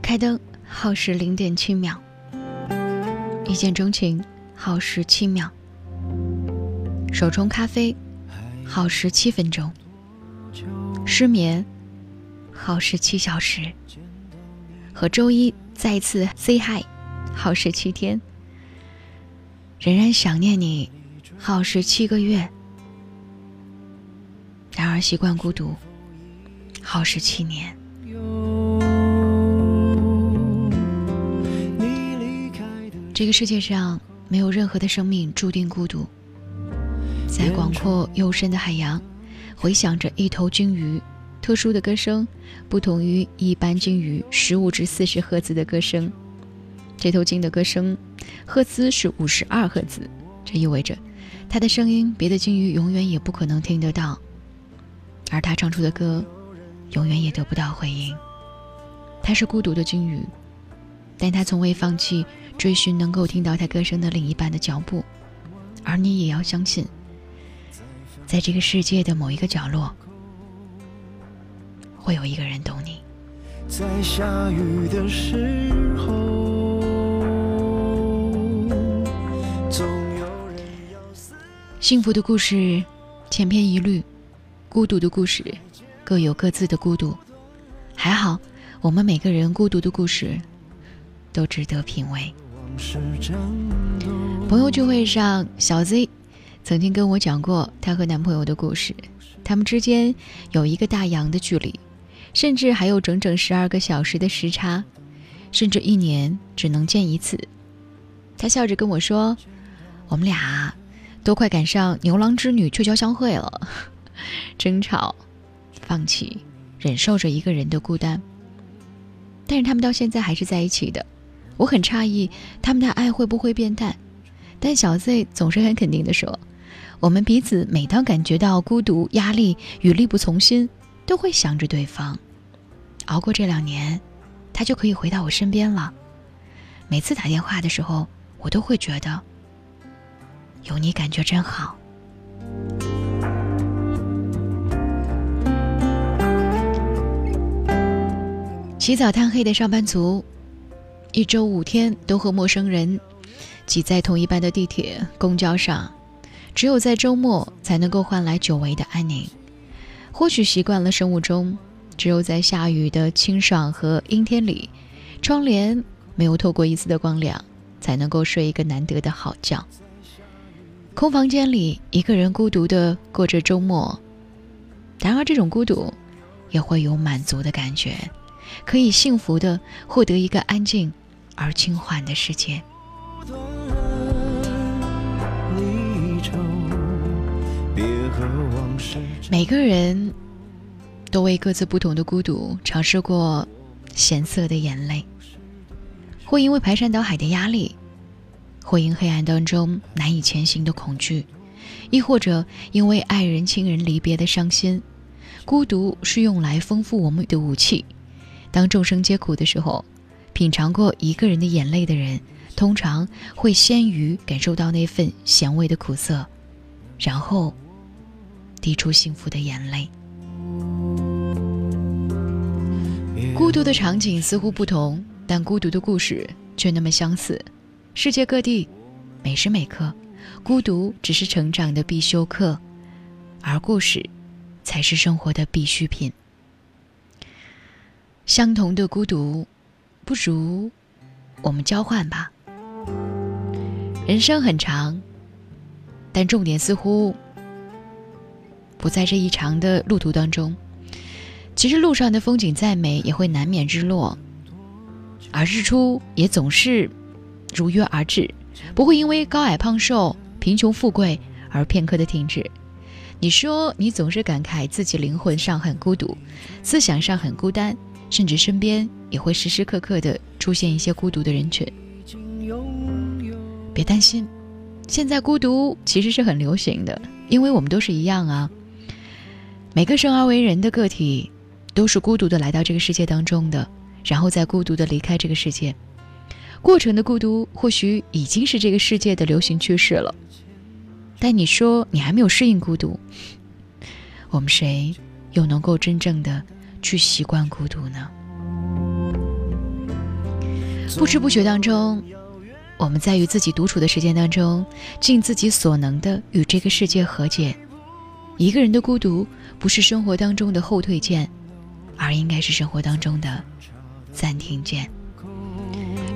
开灯耗时零点七秒，一见钟情耗时七秒，手冲咖啡耗时七分钟，失眠耗时七小时，和周一再一次 say hi 耗时七天，仍然想念你耗时七个月。然而习惯孤独，耗时七年。这个世界上没有任何的生命注定孤独。在广阔幽深的海洋，回响着一头鲸鱼特殊的歌声，不同于一般鲸鱼十五至四十赫兹的歌声。这头鲸的歌声赫兹是五十二赫兹，这意味着它的声音别的鲸鱼永远也不可能听得到。而他唱出的歌，永远也得不到回应。他是孤独的鲸鱼，但他从未放弃追寻能够听到他歌声的另一半的脚步。而你也要相信，在这个世界的某一个角落，会有一个人懂你。在下雨的时候，幸福的故事千篇一律。孤独的故事，各有各自的孤独。还好，我们每个人孤独的故事，都值得品味。朋友聚会上，小 Z 曾经跟我讲过她和男朋友的故事。他们之间有一个大洋的距离，甚至还有整整十二个小时的时差，甚至一年只能见一次。他笑着跟我说：“我们俩都快赶上牛郎织女鹊桥相会了。”争吵，放弃，忍受着一个人的孤单。但是他们到现在还是在一起的，我很诧异他们的爱会不会变淡。但小 Z 总是很肯定的说，我们彼此每当感觉到孤独、压力与力不从心，都会想着对方。熬过这两年，他就可以回到我身边了。每次打电话的时候，我都会觉得有你感觉真好。起早贪黑的上班族，一周五天都和陌生人挤在同一班的地铁、公交上，只有在周末才能够换来久违的安宁。或许习惯了生物钟，只有在下雨的清爽和阴天里，窗帘没有透过一丝的光亮，才能够睡一个难得的好觉。空房间里，一个人孤独的过着周末，然而这种孤独也会有满足的感觉。可以幸福的获得一个安静而轻缓的世界。每个人都为各自不同的孤独尝试过咸涩的眼泪，或因为排山倒海的压力，或因黑暗当中难以前行的恐惧，亦或者因为爱人亲人离别的伤心。孤独是用来丰富我们的武器。当众生皆苦的时候，品尝过一个人的眼泪的人，通常会先于感受到那份咸味的苦涩，然后滴出幸福的眼泪。孤独的场景似乎不同，但孤独的故事却那么相似。世界各地，每时每刻，孤独只是成长的必修课，而故事，才是生活的必需品。相同的孤独，不如我们交换吧。人生很长，但重点似乎不在这一长的路途当中。其实路上的风景再美，也会难免日落，而日出也总是如约而至，不会因为高矮胖瘦、贫穷富贵而片刻的停止。你说你总是感慨自己灵魂上很孤独，思想上很孤单。甚至身边也会时时刻刻的出现一些孤独的人群。别担心，现在孤独其实是很流行的，因为我们都是一样啊。每个生而为人的个体，都是孤独的来到这个世界当中的，然后再孤独的离开这个世界。过程的孤独或许已经是这个世界的流行趋势了。但你说你还没有适应孤独，我们谁又能够真正的去习惯孤独呢？不知不觉当中，我们在与自己独处的时间当中，尽自己所能的与这个世界和解。一个人的孤独，不是生活当中的后退键，而应该是生活当中的暂停键。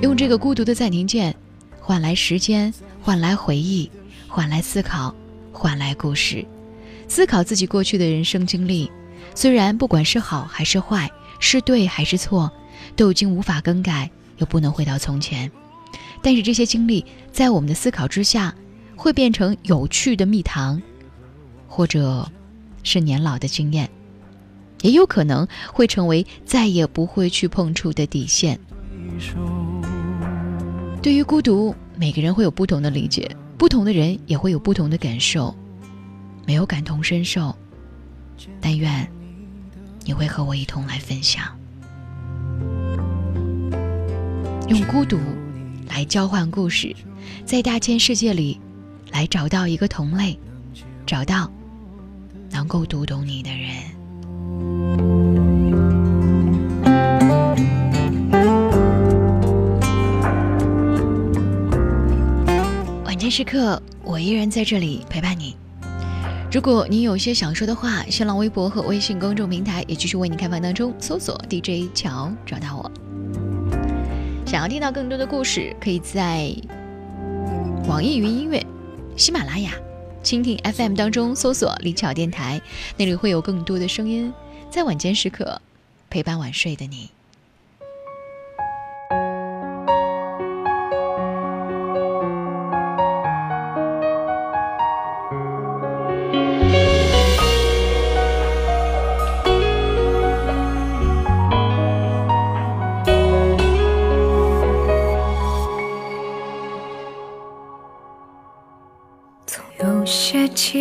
用这个孤独的暂停键，换来时间，换来回忆，换来思考，换来故事。思考自己过去的人生经历，虽然不管是好还是坏，是对还是错，都已经无法更改，又不能回到从前。但是这些经历，在我们的思考之下，会变成有趣的蜜糖，或者，是年老的经验，也有可能会成为再也不会去碰触的底线。对于孤独，每个人会有不同的理解，不同的人也会有不同的感受。没有感同身受，但愿你会和我一同来分享，用孤独来交换故事，在大千世界里来找到一个同类，找到能够读懂你的人。晚间时刻，我依然在这里陪伴你。如果你有些想说的话，新浪微博和微信公众平台也继续为你开放当中，搜索 DJ 乔找到我。想要听到更多的故事，可以在网易云音乐、喜马拉雅、蜻蜓 FM 当中搜索李巧电台，那里会有更多的声音，在晚间时刻陪伴晚睡的你。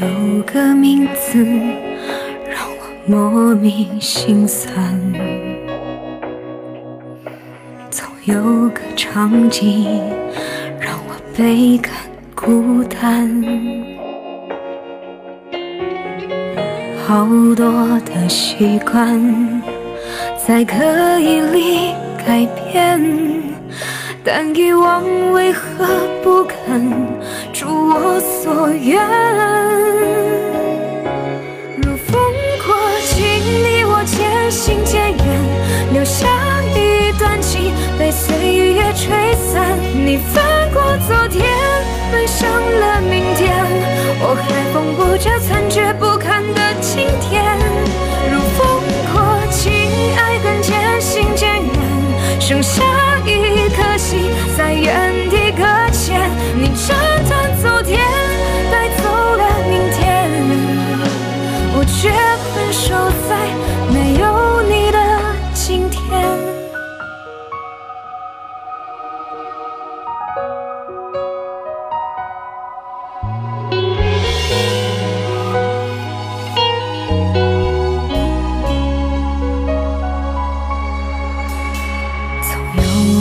有个名字让我莫名心酸，总有个场景让我倍感孤单。好多的习惯在刻意里改变，但遗忘为何不肯如我所愿？如风过，亲你我渐行渐远，留下一段情被岁月吹散。你翻过昨天，奔向了明天，我还缝补着残缺不堪的今天。如风过境，爱，剩下一颗心在原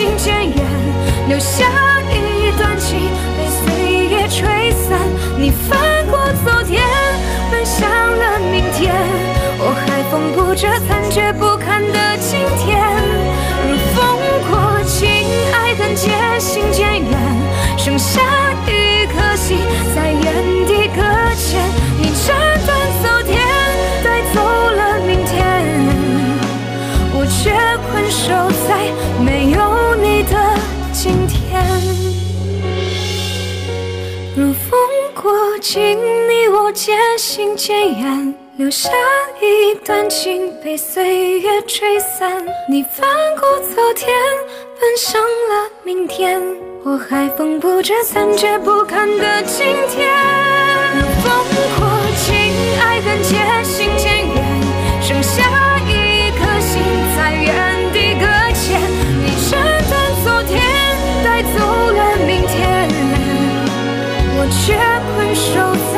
渐渐远，留下一段情被岁月吹散。你翻过昨天，奔向了明天，我还缝补着残缺不堪的今天。如风过亲，爱恨渐行渐远，剩下过境，你我渐行渐远，留下一段情被岁月吹散。你翻过昨天，奔向了明天，我还缝补着残缺不堪的今天。如风过境，爱恨渐带走了明天。我却困守。